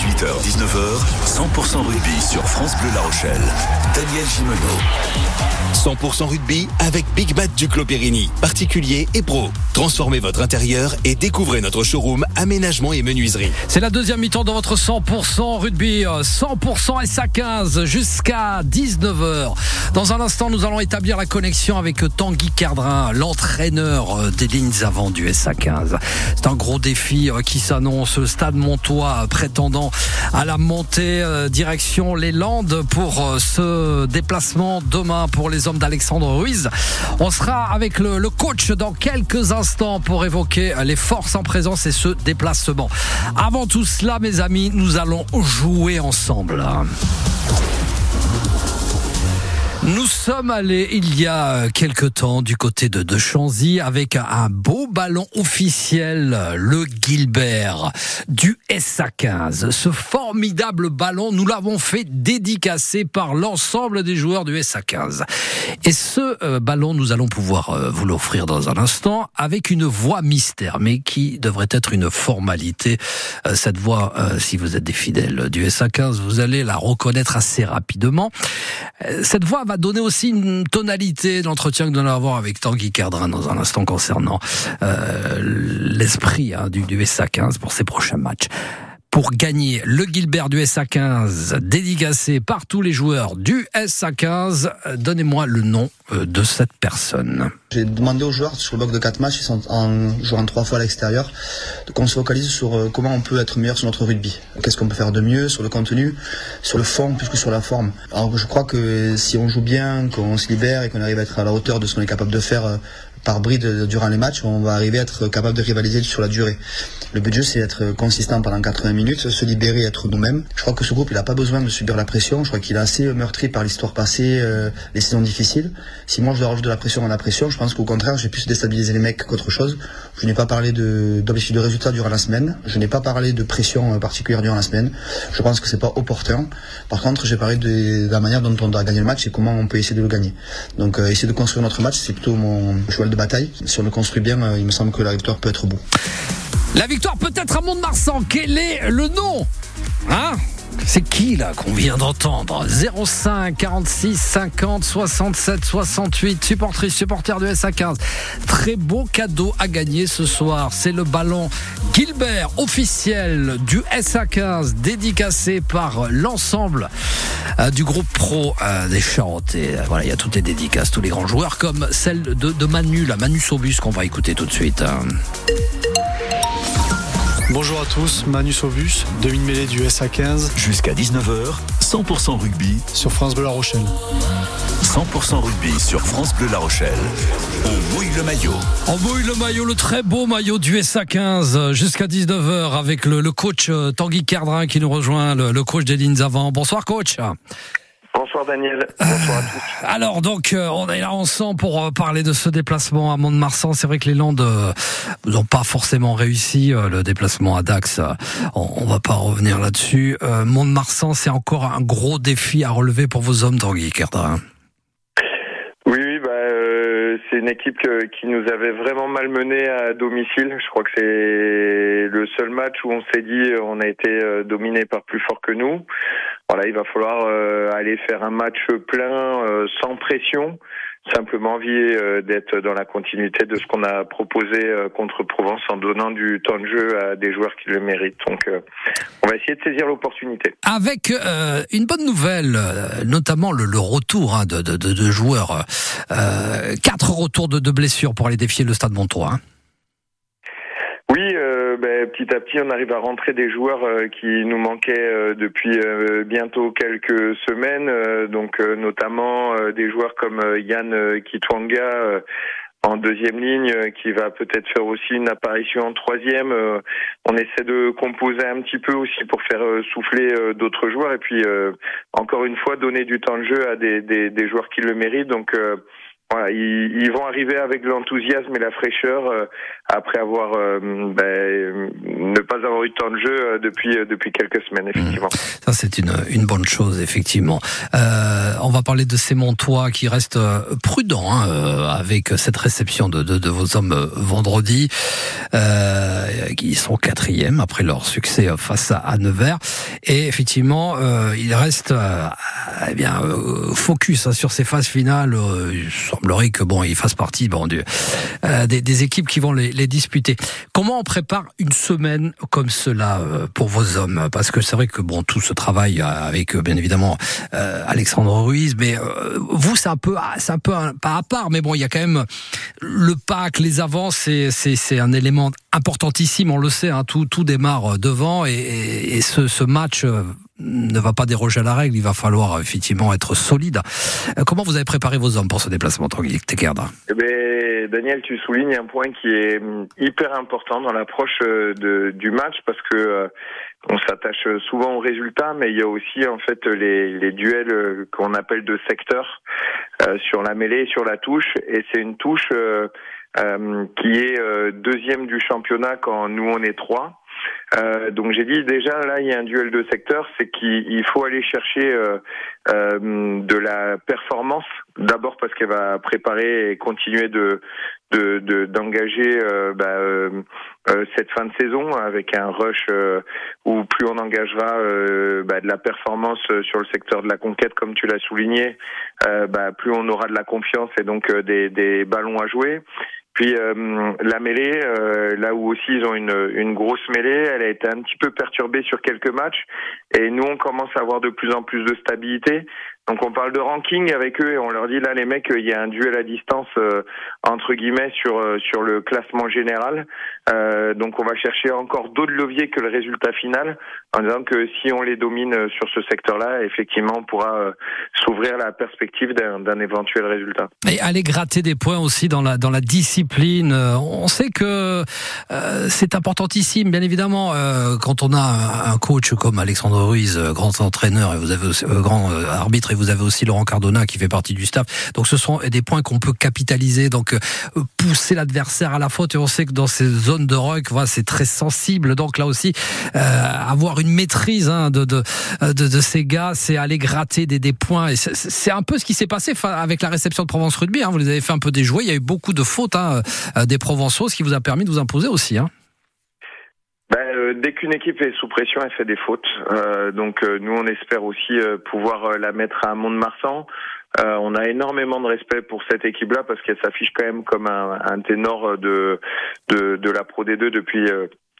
18h-19h, 100% rugby sur France Bleu La Rochelle. Daniel Gimeno. 100% rugby avec Big Bat du Clopérini, particulier et pro. Transformez votre intérieur et découvrez notre showroom aménagement et menuiserie. C'est la deuxième mi-temps de votre 100% rugby, 100% SA15 jusqu'à 19h. Dans un instant, nous allons établir la connexion avec Tanguy Cardrin, l'entraîneur des lignes avant du SA15. C'est un gros défi qui s'annonce. Stade Montois prétendant à la montée euh, direction les Landes pour euh, ce déplacement demain pour les hommes d'Alexandre Ruiz. On sera avec le, le, coach dans quelques instants pour évoquer les forces en présence et ce déplacement. Avant tout cela, mes amis, nous allons jouer ensemble. Nous sommes allés il y a quelque temps du côté de, de Chanzy avec un beau ballon officiel, le Gilbert du SA15. Ce formidable ballon, nous l'avons fait dédicacer par l'ensemble des joueurs du SA15. Et ce euh, ballon, nous allons pouvoir euh, vous l'offrir dans un instant avec une voix mystère, mais qui devrait être une formalité. Euh, cette voix, si vous êtes des fidèles du SA15, vous allez la reconnaître assez rapidement. Cette voix va donner aussi une tonalité d'entretien que nous allons avoir avec Tanguy Cardrin dans un instant concernant euh, l'esprit hein, du, du SA15 pour ses prochains matchs pour gagner le Gilbert du SA15 dédicacé par tous les joueurs du SA15. Donnez-moi le nom euh, de cette personne. J'ai demandé aux joueurs sur le bloc de 4 matchs, ils sont en jouant trois fois à l'extérieur, qu'on se focalise sur euh, comment on peut être meilleur sur notre rugby. Qu'est-ce qu'on peut faire de mieux sur le contenu, sur le fond plus que sur la forme. Alors je crois que si on joue bien, qu'on se libère et qu'on arrive à être à la hauteur de ce qu'on est capable de faire euh, par bride durant les matchs, on va arriver à être capable de rivaliser sur la durée. Le but du jeu, c'est être consistant pendant 80 minutes, se libérer, être nous-mêmes. Je crois que ce groupe, il n'a pas besoin de subir la pression. Je crois qu'il est assez meurtri par l'histoire passée, euh, les saisons difficiles. Si moi, je dois rajouter de la pression à la pression, je pense qu'au contraire, j'ai plus déstabiliser les mecs qu'autre chose. Je n'ai pas parlé d'objectifs de, de résultats durant la semaine. Je n'ai pas parlé de pression particulière durant la semaine. Je pense que c'est pas opportun. Par contre, j'ai parlé de, la manière dont on doit gagner le match et comment on peut essayer de le gagner. Donc, euh, essayer de construire notre match, c'est plutôt mon cheval de bataille. Si on le construit bien, euh, il me semble que la victoire peut être au. La victoire peut-être à Mont-de-Marsan. Quel est le nom Hein? C'est qui là qu'on vient d'entendre? 05 46 50 67 68 supportrice supporter de SA15 très beau cadeau à gagner ce soir. C'est le ballon Gilbert officiel du SA15 dédicacé par l'ensemble euh, du groupe pro euh, des Charentes et euh, voilà il y a toutes les dédicaces tous les grands joueurs comme celle de, de Manu la Manu Sobus qu'on va écouter tout de suite hein. Bonjour à tous, Manu Sobus, demi-mêlée du SA15. Jusqu'à 19h, 100% rugby sur France Bleu La Rochelle. 100% rugby sur France Bleu La Rochelle. On mouille le maillot. On mouille le maillot, le très beau maillot du SA15 jusqu'à 19h avec le, le, coach Tanguy Cardrin qui nous rejoint, le, le coach des lignes avant. Bonsoir coach. Alors donc euh, on est là ensemble pour euh, parler de ce déplacement à Mont-de-Marsan. C'est vrai que les Landes euh, n'ont pas forcément réussi le déplacement à Dax. On, va pas revenir là-dessus. Mont-de-Marsan, c'est encore un gros défi à relever pour vos hommes d'Anguille Cardin. Oui, oui, bah, euh, c'est une équipe qui nous avait vraiment malmené à domicile. Je crois que c'est le seul match où on s'est dit on a été dominé par plus fort que nous. Voilà, il va falloir euh, aller faire un match plein, euh, sans pression, simplement envie euh, d'être dans la continuité de ce qu'on a proposé contre Provence en donnant du temps de jeu à des joueurs qui le méritent. Donc, on va essayer de saisir l'opportunité. Avec une bonne nouvelle, notamment le, retour hein, de, joueurs, quatre retours de, de, blessures pour aller défier le Stade Montois. Hein. Euh, petit à petit, on arrive à rentrer des joueurs euh, qui nous manquaient euh, depuis bientôt quelques semaines, donc notamment des joueurs comme Yann Kitwanga en deuxième ligne, qui va peut-être faire aussi une apparition en troisième. on essaie de composer un petit peu aussi pour faire souffler d'autres joueurs et puis encore une fois donner du temps de jeu à des, des, des joueurs qui le méritent. Donc voilà, ils, vont arriver avec l'enthousiasme et la fraîcheur euh, après avoir euh, ben, ne pas avoir eu de temps de jeu euh, depuis depuis quelques semaines effectivement. Mmh. Ça c'est une une bonne chose effectivement. on va parler de ces Montois qui restent prudents hein, avec cette réception de, de, de vos hommes vendredi, qui sont quatrième après leur succès face à, Nevers et effectivement ils restent eh bien focus hein, sur ces phases finales semblerait que bon, ils fassent partie bon, euh, des, des, équipes qui vont les, les, disputer. Comment on prépare une semaine comme cela euh, pour vos hommes? Parce que c'est vrai que bon, tout ce travail avec bien évidemment euh, Alexandre Ruiz, mais vous c'est un peu, c'est un peu pas à part, mais bon, il y a quand même le pack, les avances, c'est c'est un élément importantissime, on le sait, hein, tout tout démarre devant et, et ce, ce match ne va pas déroger à la règle, il va falloir effectivement être solide. Euh, comment vous avez préparé vos hommes pour ce déplacement, Tanguy Tekerda eh ben, Daniel, tu soulignes un point qui est hum, hyper important dans l'approche euh, du match parce que euh, on s'attache souvent aux résultats, mais il y a aussi en fait les, les duels qu'on appelle de secteur sur la mêlée et sur la touche, et c'est une touche qui est deuxième du championnat quand nous on est trois. Euh, donc j'ai dit déjà là il y a un duel de secteur, c'est qu'il faut aller chercher euh, euh, de la performance. D'abord parce qu'elle va préparer et continuer de d'engager bah, cette fin de saison avec un rush où plus on engagera bah, de la performance sur le secteur de la conquête comme tu l'as souligné, bah, plus on aura de la confiance et donc des, des ballons à jouer. Puis euh, la mêlée, euh, là où aussi ils ont une, une grosse mêlée, elle a été un petit peu perturbée sur quelques matchs. Et nous, on commence à avoir de plus en plus de stabilité. Donc on parle de ranking avec eux et on leur dit là les mecs il y a un duel à distance euh, entre guillemets sur euh, sur le classement général. Euh, donc on va chercher encore d'autres leviers que le résultat final en disant que si on les domine sur ce secteur-là, effectivement on pourra s'ouvrir la perspective d'un éventuel résultat. Et aller gratter des points aussi dans la dans la discipline. On sait que c'est importantissime bien évidemment quand on a un coach comme Alexandre Ruiz, grand entraîneur et vous avez aussi, grand arbitre et vous avez aussi Laurent Cardona qui fait partie du staff. Donc ce sont des points qu'on peut capitaliser, donc euh, pousser l'adversaire à la faute. Et on sait que dans ces zones de rock, voilà, c'est très sensible. Donc là aussi, euh, avoir une maîtrise hein, de, de, de, de, ces gars, c'est aller gratter des, des points. Et c'est un peu ce qui s'est passé avec la réception de Provence Rugby. Hein. Vous les avez fait un peu déjouer. Il y a eu beaucoup de fautes hein, euh, des Provençaux, ce qui vous a permis de vous imposer aussi. Euh, dès qu'une équipe est sous pression, elle fait des fautes. Euh, donc euh, nous, on espère aussi pouvoir la mettre à Mont-de-Marsan. on a énormément de respect pour cette équipe-là parce qu'elle s'affiche quand même comme un, un ténor de, de, de la Pro D2 depuis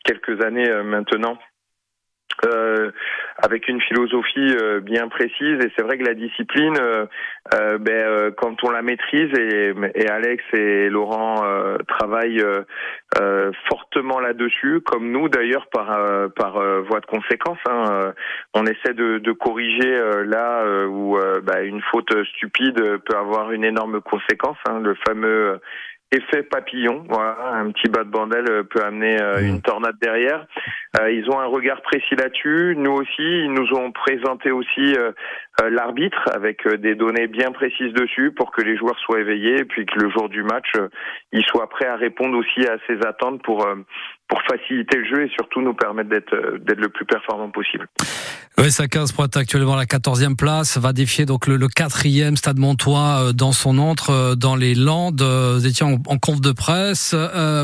quelques années maintenant. Euh, avec une philosophie euh, bien précise. Et c'est vrai que la discipline euh, euh ben, quand on la maîtrise et, et Alex et Laurent travaillent fortement là-dessus comme nous d'ailleurs par par voie de conséquence hein, on essaie de, de corriger là où ben, une faute stupide peut avoir une énorme conséquence hein, le fameux effet papillon. Voilà, un petit bas de bandelle peut amener euh, une mmh. tornade derrière. Euh, ils ont un regard précis là-dessus. Nous aussi, ils nous ont présenté aussi euh, l'arbitre avec des données bien précises dessus pour que les joueurs soient éveillés et puis que le jour du match, ils soient prêts à répondre aussi à ces attentes pour pour faciliter le jeu et surtout nous permettre d'être d'être le plus performant possible. Ça 15 pointe actuellement la 14e place, va défier donc le, quatrième Stade Montois dans son entre dans les Landes. Vous étiez en, en conf de presse,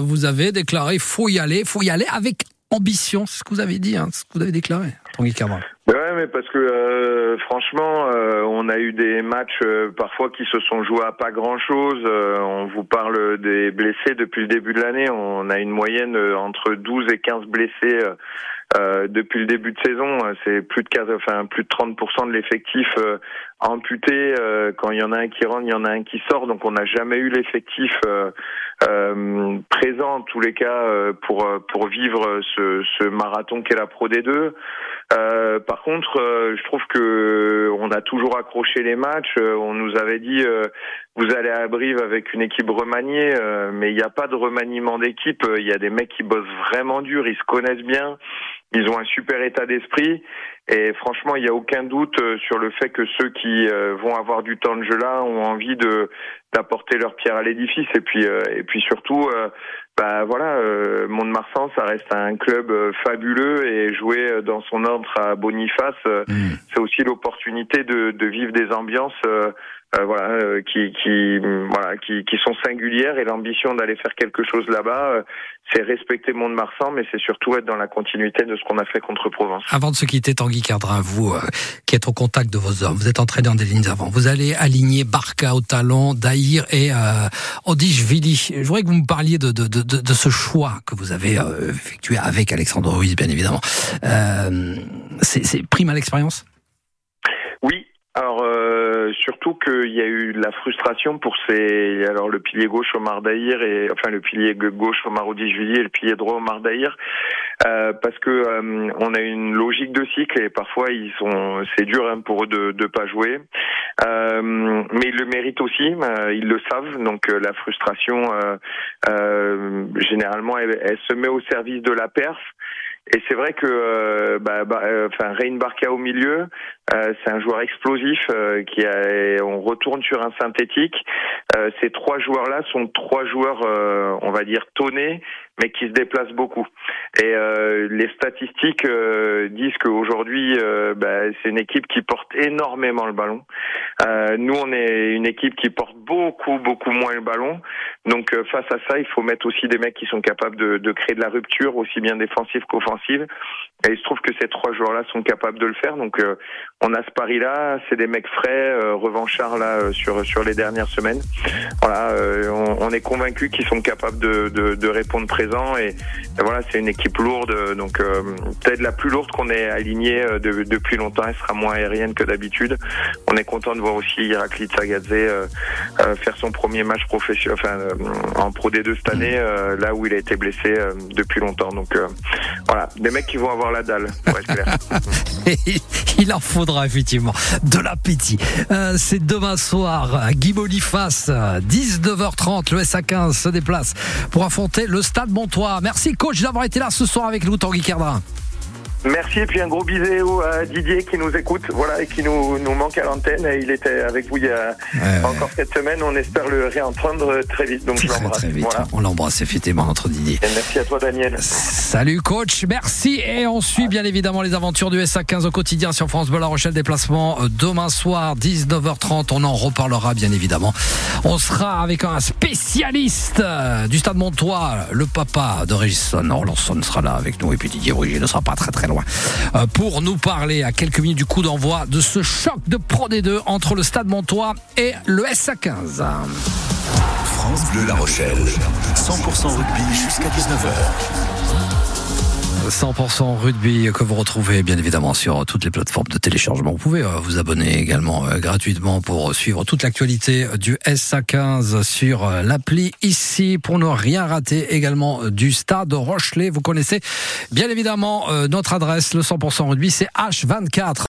vous avez déclaré faut y aller, faut y aller avec ambition, c'est ce que vous avez dit, hein, ce que vous avez déclaré, Tanguy Cameron. Ouais, mais parce que euh, franchement, euh, on a eu des matchs euh, parfois qui se sont joués à pas grand-chose. on vous parle des blessés depuis le début de l'année. On a une moyenne entre 12 et 15 blessés depuis le début de saison. C'est plus de 15, enfin plus de 30% de l'effectif amputé. quand il y en a un qui rentre, il y en a un qui sort. Donc on n'a jamais eu l'effectif présent, en tous les cas, pour pour vivre ce, ce marathon qu'est la Pro D2. Euh, par contre, euh, je trouve que on a toujours accroché les matchs. Euh, on nous avait dit vous allez à Brive avec une équipe remaniée, mais il n'y a pas de remaniement d'équipe. Il y a des mecs qui bossent vraiment dur, ils se connaissent bien. ils ont un super état d'esprit. Et franchement, il n'y a aucun doute euh, sur le fait que ceux qui euh, vont avoir du temps de jeu là ont envie de d'apporter leur pierre à l'édifice. Et puis euh, et puis surtout, bah voilà, Mont-de-Marsan, ça reste un club fabuleux et jouer dans son ordre à Boniface, mmh. c'est aussi l'opportunité de, de vivre des ambiances euh, voilà, euh, qui, qui, voilà, qui, qui, sont singulières et l'ambition d'aller faire quelque chose là-bas, euh, c'est respecter Mont-de-Marsan, mais c'est surtout être dans la continuité de ce qu'on a fait contre Provence. Avant de se quitter, Tanguy Cardrin, vous qui êtes au contact de vos hommes, vous êtes entraîné dans des lignes avant, vous allez aligner Barca au talon, Daïr et euh, Odishvili. Je voudrais que vous me parliez de, de, de, de ce choix que vous avez effectué avec Alexandre Ruiz, bien évidemment. c'est prime à l'expérience? Oui, alors euh, surtout qu'il y a eu de la frustration pour ces alors le pilier gauche Omar Dahir et enfin le pilier gauche Omar Juillet et le pilier droit Omar Dahir euh, parce que euh, on a une logique de cycle et parfois ils sont c'est dur hein, pour eux de de pas jouer. Euh, mais ils le méritent aussi euh, ils le savent. Donc la frustration généralement elle, se met au service de la perf. Et c'est vrai que, euh, bah, bah, enfin, Rain Barca au milieu, euh, c'est un joueur explosif qui a. On retourne sur un synthétique. ces trois joueurs-là sont trois joueurs, on va dire, tonnés, mais qui se déplacent beaucoup. Et les statistiques disent qu'aujourd'hui, bah, c'est une équipe qui porte énormément le ballon. nous, on est une équipe qui porte beaucoup, beaucoup moins le ballon. Donc, face à ça, il faut mettre aussi des mecs qui sont capables de, de créer de la rupture, aussi bien défensive qu'offensive et il se trouve que ces trois joueurs-là sont capables de le faire. Donc euh, on a ce pari-là, c'est des mecs frais, euh, revanchards là euh, sur sur les dernières semaines. Voilà, on, est convaincus qu'ils sont capables de, de, répondre présent et, voilà, c'est une équipe lourde, donc peut-être la plus lourde qu'on ait alignée depuis longtemps. Elle sera moins aérienne que d'habitude. On est content de voir aussi Iraklit Sagadze faire son premier match professionnel, enfin en Pro D2 cette année, là où il a été blessé depuis longtemps. Donc voilà, des mecs qui vont avoir la dalle, pour être clair. Il en effectivement de l'appétit. Euh, c'est demain soir, Guy Boniface, 19h30, le SA15 se déplace pour affronter le Stade Montois. Merci coach d'avoir été là ce soir avec nous, Tanguy Cardin. Merci et puis un gros bisou à Didier qui nous écoute, voilà, et qui nous, nous manque à l'antenne. Il était avec vous il y a encore cette semaine. On espère le réentendre très vite. Donc je l'embrasse. On l'embrasse effectivement notre Didier. Et merci à toi Daniel. Salut coach, merci et on suit bien évidemment les aventures du SA15 au quotidien sur France Bleu La Rochelle déplacement euh, demain soir 19h30. On en reparlera bien évidemment. On sera avec un spécialiste euh, du Stade Montois, le papa de Régison Orlanson sera là avec nous et puis Didier Rougier ne sera pas très très loin euh, pour nous parler à quelques minutes du coup d'envoi de ce choc de Pro D2 entre le Stade Montois et le SA15. France Bleu La Rochelle, 100% rugby jusqu'à 19h. 100% rugby que vous retrouvez bien évidemment sur toutes les plateformes de téléchargement. Vous pouvez euh, vous abonner également euh, gratuitement pour suivre toute l'actualité du SA15 sur euh, l'appli ici pour ne rien rater également du stade Rochelet. Vous connaissez bien évidemment notre adresse, le 100% rugby, c'est H24.